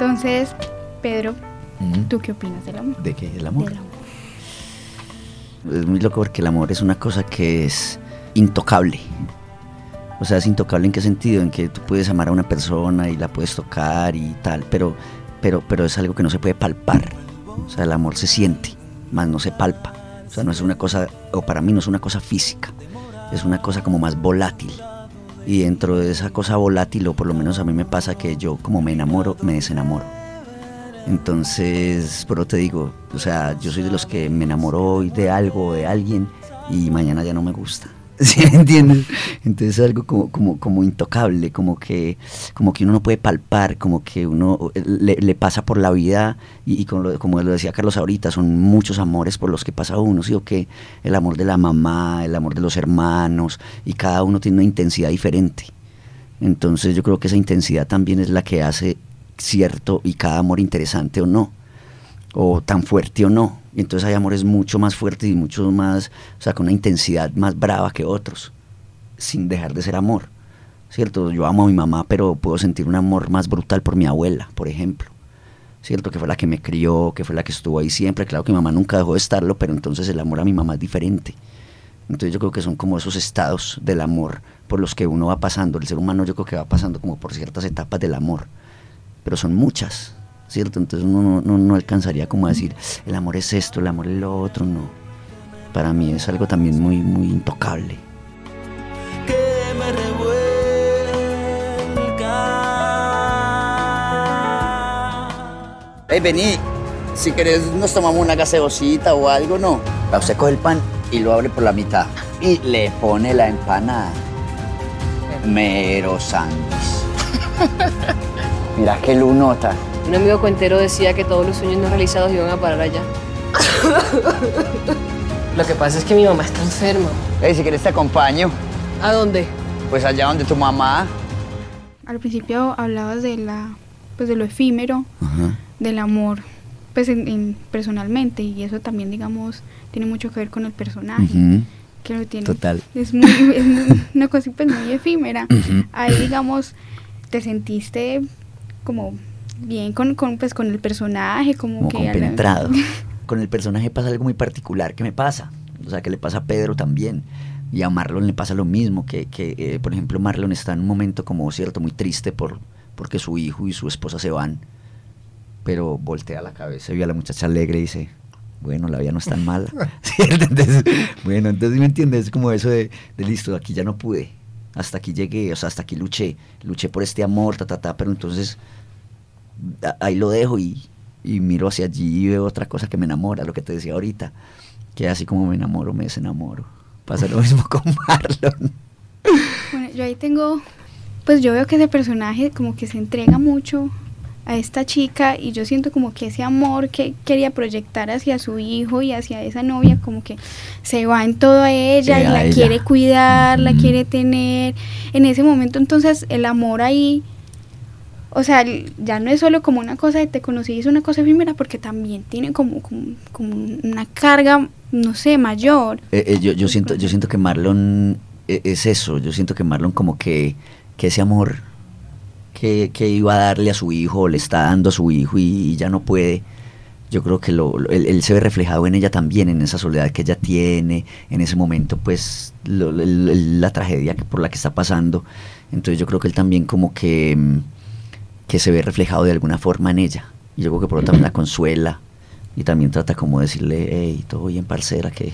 Entonces, Pedro, ¿tú qué opinas del amor? ¿De qué? ¿El amor? Es muy loco porque el amor es una cosa que es intocable. O sea, es intocable en qué sentido? En que tú puedes amar a una persona y la puedes tocar y tal, pero, pero, pero es algo que no se puede palpar. O sea, el amor se siente, más no se palpa. O sea, no es una cosa, o para mí no es una cosa física, es una cosa como más volátil. Y dentro de esa cosa volátil, o por lo menos a mí me pasa que yo como me enamoro, me desenamoro. Entonces, pero te digo, o sea, yo soy de los que me enamoro hoy de algo o de alguien y mañana ya no me gusta. ¿Sí me entiendes? Entonces es algo como, como, como intocable, como que, como que uno no puede palpar, como que uno le, pasa por la vida y, como, lo, como, lo, decía Carlos ahorita, son muchos amores por los que pasa uno, ¿sí o qué? El amor de la mamá, el amor de los hermanos y cada uno tiene una intensidad diferente. Entonces yo creo que esa intensidad también es la que hace cierto y cada amor interesante o no, o tan fuerte o no. Y entonces hay amores mucho más fuertes y mucho más, o sea, con una intensidad más brava que otros, sin dejar de ser amor. ¿Cierto? Yo amo a mi mamá, pero puedo sentir un amor más brutal por mi abuela, por ejemplo. ¿Cierto? Que fue la que me crió, que fue la que estuvo ahí siempre. Claro que mi mamá nunca dejó de estarlo, pero entonces el amor a mi mamá es diferente. Entonces yo creo que son como esos estados del amor por los que uno va pasando. El ser humano yo creo que va pasando como por ciertas etapas del amor pero son muchas, ¿cierto? Entonces uno no, alcanzaría como a decir, el amor es esto, el amor es lo otro, no. Para mí es algo también muy, muy intocable. Que me Hey, vení, si querés nos tomamos una gaseosita o algo, ¿no? Usted coge el pan y lo abre por la mitad y le pone la empanada. Mero sándwich. Mira qué lunota. Un amigo cuentero decía que todos los sueños no realizados iban a parar allá. Lo que pasa es que mi mamá está enferma. Ey, si quieres te acompaño. ¿A dónde? Pues allá donde tu mamá. Al principio hablabas de la, pues de lo efímero, del amor, pues en, personalmente y eso también, digamos, tiene mucho que ver con el personaje. Que lo tiene. Total. Es, muy, una cosa pues, muy efímera. Ahí, digamos, te sentiste como bien con, con, pues, con el personaje, como, como que... Compenetrado. con el personaje pasa algo muy particular que me pasa, o sea, que le pasa a Pedro también. Y a Marlon le pasa lo mismo, que, que eh, por ejemplo Marlon está en un momento como cierto, muy triste por, porque su hijo y su esposa se van, pero voltea la cabeza y ve a la muchacha alegre y dice, bueno, la vida no es tan mala. bueno, entonces me entiendes, es como eso de, de, listo, aquí ya no pude, hasta aquí llegué, o sea, hasta aquí luché, luché por este amor, ta, ta, ta, pero entonces ahí lo dejo y, miro hacia allí y veo otra cosa que me enamora, lo que te decía ahorita, que así como me enamoro, me desenamoro. Pasa lo mismo con Marlon. Bueno, yo ahí tengo, pues yo veo que ese personaje como que se entrega mucho a esta chica y yo siento como que ese amor que quería proyectar hacia su hijo y hacia esa novia como que se va en todo a ella y la quiere cuidar, la quiere tener. En ese momento entonces el amor ahí o sea, ya no es solo como una cosa de te conocí, es una cosa efímera porque también tiene como, como, una carga, no sé, mayor. Eh, eh, yo, yo, siento, yo siento que Marlon eh, es eso, yo siento que Marlon como que, que ese amor que, que, iba a darle a su hijo, le está dando a su hijo y, ya no puede, yo creo que lo, él, se ve reflejado en ella también, en esa soledad que ella tiene, en ese momento pues la tragedia por la que está pasando. Entonces yo creo que él también como que mm, que se ve reflejado de alguna forma en ella. Y yo creo que por lo también la consuela y también trata como decirle, hey, todo bien, parcera, que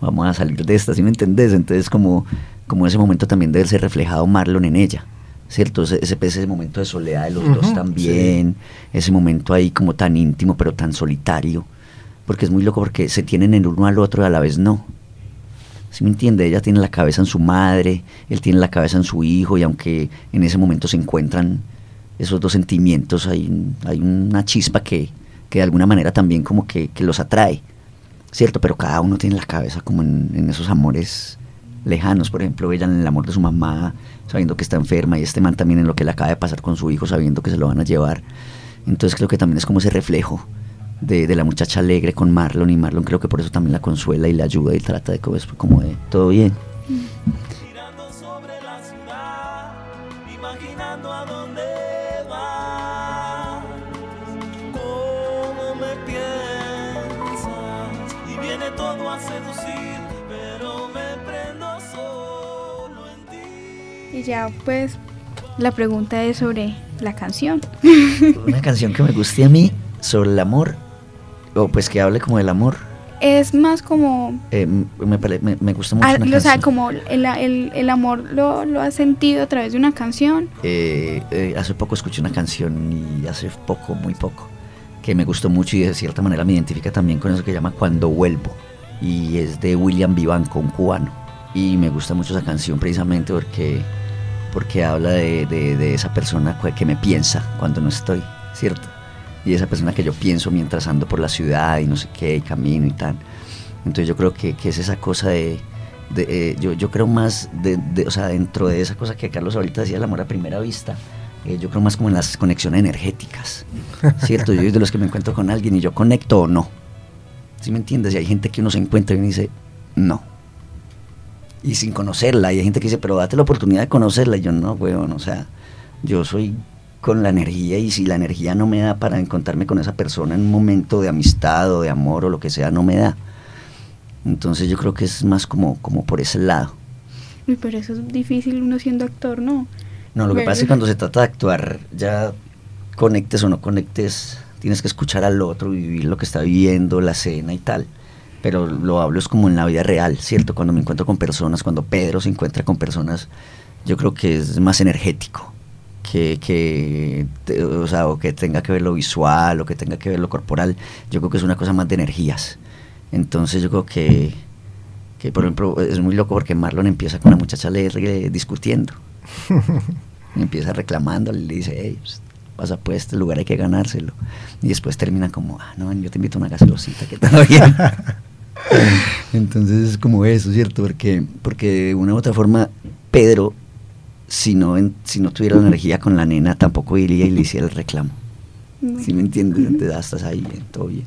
vamos a salir de esta, ¿sí me entendés? Entonces como, como ese momento también debe ser reflejado Marlon en ella, ¿cierto? Ese, ese, momento de soledad de los dos también, ese momento ahí como tan íntimo pero tan solitario, porque es muy loco porque se tienen el uno al otro y a la vez no. ¿Sí me entiende? Ella tiene la cabeza en su madre, él tiene la cabeza en su hijo y aunque en ese momento se encuentran esos dos sentimientos, hay, hay una chispa que, que, de alguna manera también como que, los atrae, ¿cierto? Pero cada uno tiene la cabeza como en, esos amores lejanos, por ejemplo, ella en el amor de su mamá, sabiendo que está enferma, y este man también en lo que le acaba de pasar con su hijo, sabiendo que se lo van a llevar. Entonces creo que también es como ese reflejo de, de la muchacha alegre con Marlon, y Marlon creo que por eso también la consuela y la ayuda y trata de como, como de todo bien. Y ya pues la pregunta es sobre la canción. Una canción que me guste a mí sobre el amor, o pues que hable como del amor. Es más como... eh, me, pare- me- me gusta mucho ah, una o sea, como el, el- el amor lo, lo has sentido a través de una canción. Eh, eh, hace poco escuché una canción y hace poco, muy poco, que me gustó mucho y de cierta manera me identifica también con eso que llama Cuando Vuelvo. Y es de William Vivanco, un cubano. Y me gusta mucho esa canción precisamente porque, porque habla de, de- de esa persona que- me piensa cuando no estoy, ¿cierto? Y esa persona que yo pienso mientras ando por la ciudad y no sé qué, y camino y tal. Entonces yo creo que, que es esa cosa de... de, eh, yo, yo creo más, de- o sea, dentro de esa cosa que Carlos ahorita decía, el amor a primera vista, eh, yo creo más como en las conexiones energéticas, ¿cierto? Yo soy de los que me encuentro con alguien y yo conecto o no. ¿Sí me entiendes? Y hay gente que uno se encuentra y uno dice, no. Y sin conocerla. Y hay gente que dice, pero date la oportunidad de conocerla. Y yo, no, weón, o sea, yo soy con la energía y si la energía no me da para encontrarme con esa persona en un momento de amistad o de amor o lo que sea, no me da. Entonces yo creo que es más como, como por ese lado. Uy, pero eso es difícil uno siendo actor, ¿no? No, lo que pasa es que cuando se trata de actuar, ya conectes o no conectes, tienes que escuchar al otro, vivir lo que está viviendo, la escena y tal. Pero lo hablo es como en la vida real, ¿cierto? Cuando me encuentro con personas, cuando Pedro se encuentra con personas, yo creo que es más energético. Que, o sea, o que tenga que ver lo visual, o que tenga que ver lo corporal, yo creo que es una cosa más de energías. Entonces yo creo que, que por ejemplo, es muy loco porque Marlon empieza con la muchacha alegre discutiendo. Y empieza reclamándole y le dice, hey, pasa pues este lugar hay que ganárselo. Y después termina como, ah, no, yo te invito a una gasolosita, que bien. Entonces es como eso, ¿cierto? Porque, porque de una u otra forma, Pedro, si no, en- si no tuviera la energía con la nena, tampoco iría y le hiciera el reclamo. ¿Sí me entiendes? Entonces, estás ahí, bien, todo bien.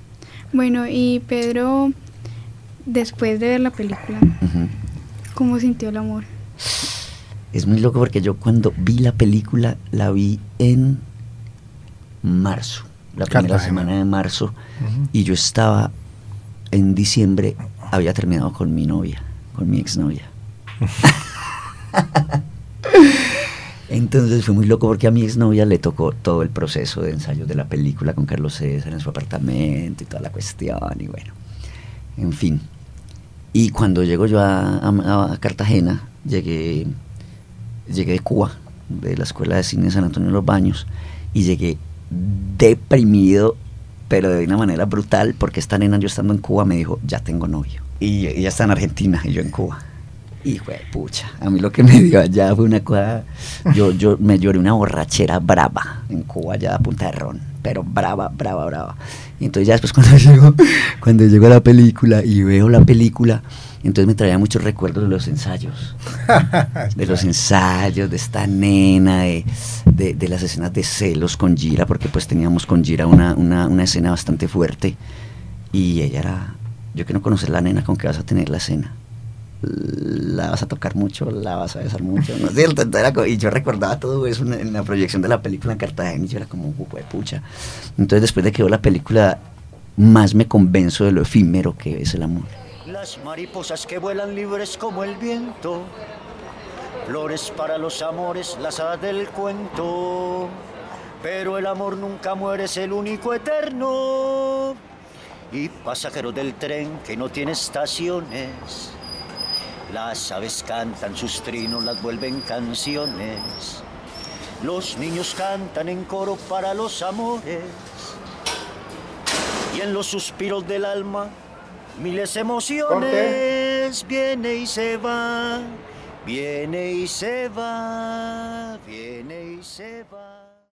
Bueno, y Pedro, después de ver la película. ¿cómo sintió el amor? Es muy loco porque yo cuando vi la película la vi en marzo, la primera Cartagena. semana de marzo, y yo estaba en diciembre, había terminado con mi novia, con mi exnovia. Entonces fue muy loco porque a mi exnovia le tocó todo el proceso de ensayos de la película con Carlos César en su apartamento y toda la cuestión, y bueno, en fin. Y cuando llego yo a, a- a Cartagena, llegué, llegué de Cuba, de la Escuela de Cine de San Antonio de los Baños, y llegué deprimido, pero de una manera brutal, porque esta nena, yo estando en Cuba, me dijo, ya tengo novio. Y ella está en Argentina y yo en Cuba. Hijo de pucha, a mí lo que me dio allá fue una cosa, yo, yo me lloré una borrachera brava en Cuba, allá a punta de ron, pero brava, brava, brava. Y entonces ya después cuando llegó, cuando llegó la película y veo la película, entonces me traía muchos recuerdos de los ensayos, de los ensayos, de esta nena, de, de, de las escenas de celos con Gira, porque pues teníamos con Gira una, una, una escena bastante fuerte y ella era, yo quiero conocer la nena con que vas a tener la escena la vas a tocar mucho, la vas a besar mucho, ¿no es cierto? Y yo recordaba todo eso en, la proyección de la película en Cartagena y yo era como, "Ujú, pucha. Entonces después de que veo la película, más me convenzo de lo efímero que es el amor. Las mariposas que vuelan libres como el viento, flores para los amores, las hadas del cuento. Pero el amor nunca muere, es el único eterno. Y pasajero del tren que no tiene estaciones. Las aves cantan sus trinos, las vuelven canciones. Los niños cantan en coro para los amores. Y en los suspiros del alma, miles emociones. Viene y se va, viene y se va, viene y se va.